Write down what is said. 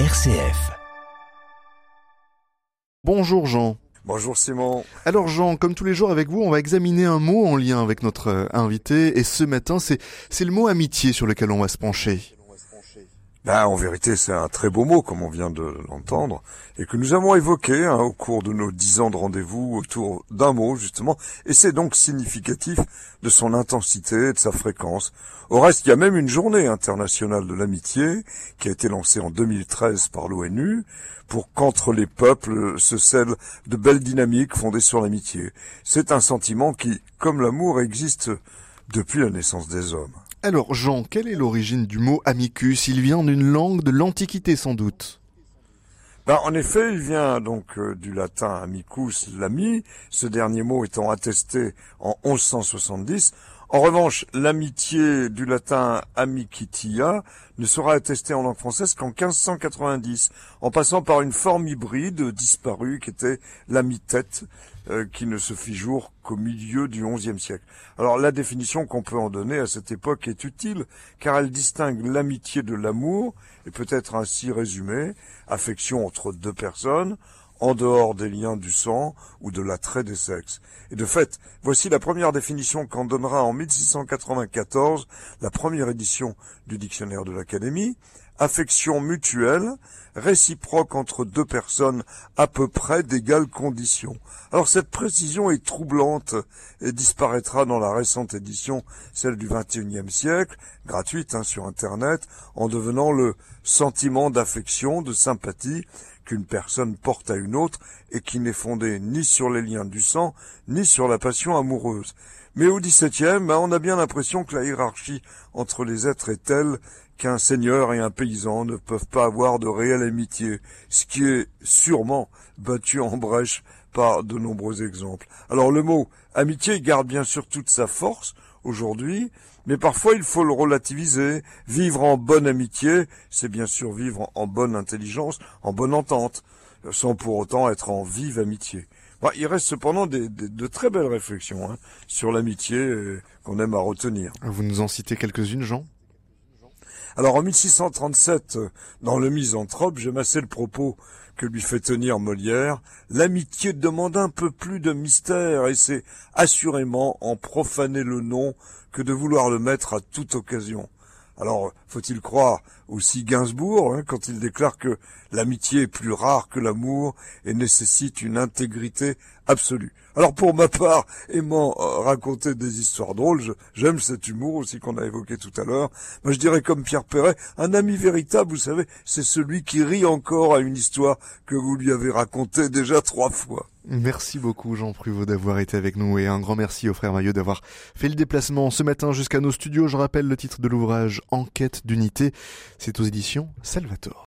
RCF. Bonjour Jean. Bonjour Simon. Alors Jean, comme tous les jours avec vous, on va examiner un mot en lien avec notre euh, invité et ce matin, c'est c'est le mot amitié sur lequel on va se pencher. Ben, en vérité, c'est un très beau mot, comme on vient de l'entendre, et que nous avons évoqué hein, au cours de nos dix ans de rendez-vous autour d'un mot, justement, et c'est donc significatif de son intensité et de sa fréquence. Au reste, il y a même une journée internationale de l'amitié, qui a été lancée en 2013 par l'ONU, pour qu'entre les peuples se scellent de belles dynamiques fondées sur l'amitié. C'est un sentiment qui, comme l'amour, existe depuis la naissance des hommes. Alors Jean, quelle est l'origine du mot amicus? Il vient d'une langue de l'Antiquité sans doute. Ben, en effet, il vient donc euh, du latin amicus, l'ami, ce dernier mot étant attesté en 1170. En revanche, l'amitié du latin amicitia ne sera attestée en langue française qu'en 1590, en passant par une forme hybride disparue qui était l'amitette, euh, qui ne se fit jour qu'au milieu du XIe siècle. Alors la définition qu'on peut en donner à cette époque est utile, car elle distingue l'amitié de l'amour, et peut être ainsi résumée, affection entre deux personnes, en dehors des liens du sang ou de l'attrait des sexes. Et de fait, voici la première définition qu'en donnera en 1694 la première édition du dictionnaire de l'Académie, affection mutuelle, réciproque entre deux personnes à peu près d'égales conditions. Alors cette précision est troublante et disparaîtra dans la récente édition, celle du XXIe siècle, gratuite hein, sur Internet, en devenant le sentiment d'affection, de sympathie qu'une personne porte à une autre et qui n'est fondé ni sur les liens du sang, ni sur la passion amoureuse. Mais au XVIIe, ben, on a bien l'impression que la hiérarchie entre les êtres est telle qu'un seigneur et un paysan ne peuvent pas avoir de réelle amitié, ce qui est sûrement battu en brèche par de nombreux exemples. Alors le mot amitié garde bien sûr toute sa force aujourd'hui, mais parfois il faut le relativiser. Vivre en bonne amitié, c'est bien sûr vivre en bonne intelligence, en bonne entente, sans pour autant être en vive amitié. Il reste cependant de très belles réflexions hein, sur l'amitié euh, qu'on aime à retenir. Vous nous en citez quelques-unes, Jean? Alors en 1637, dans le Misanthrope, j'ai massé le propos que lui fait tenir Molière. L'amitié demande un peu plus de mystère, et c'est assurément en profaner le nom que de vouloir le mettre à toute occasion. Alors, faut-il croire aussi Gainsbourg hein, quand il déclare que l'amitié est plus rare que l'amour et nécessite une intégrité absolue? Alors pour ma part, aimant euh, raconter des histoires drôles, j'aime cet humour aussi qu'on a évoqué tout à l'heure. Moi je dirais comme Pierre Perret, un ami véritable, vous savez, c'est celui qui rit encore à une histoire que vous lui avez racontée déjà trois fois. Merci beaucoup Jean Pruvot d'avoir été avec nous et un grand merci au frère Maillot d'avoir fait le déplacement ce matin jusqu'à nos studios. Je rappelle le titre de l'ouvrage Enquête d'unité. C'est aux éditions Salvatore.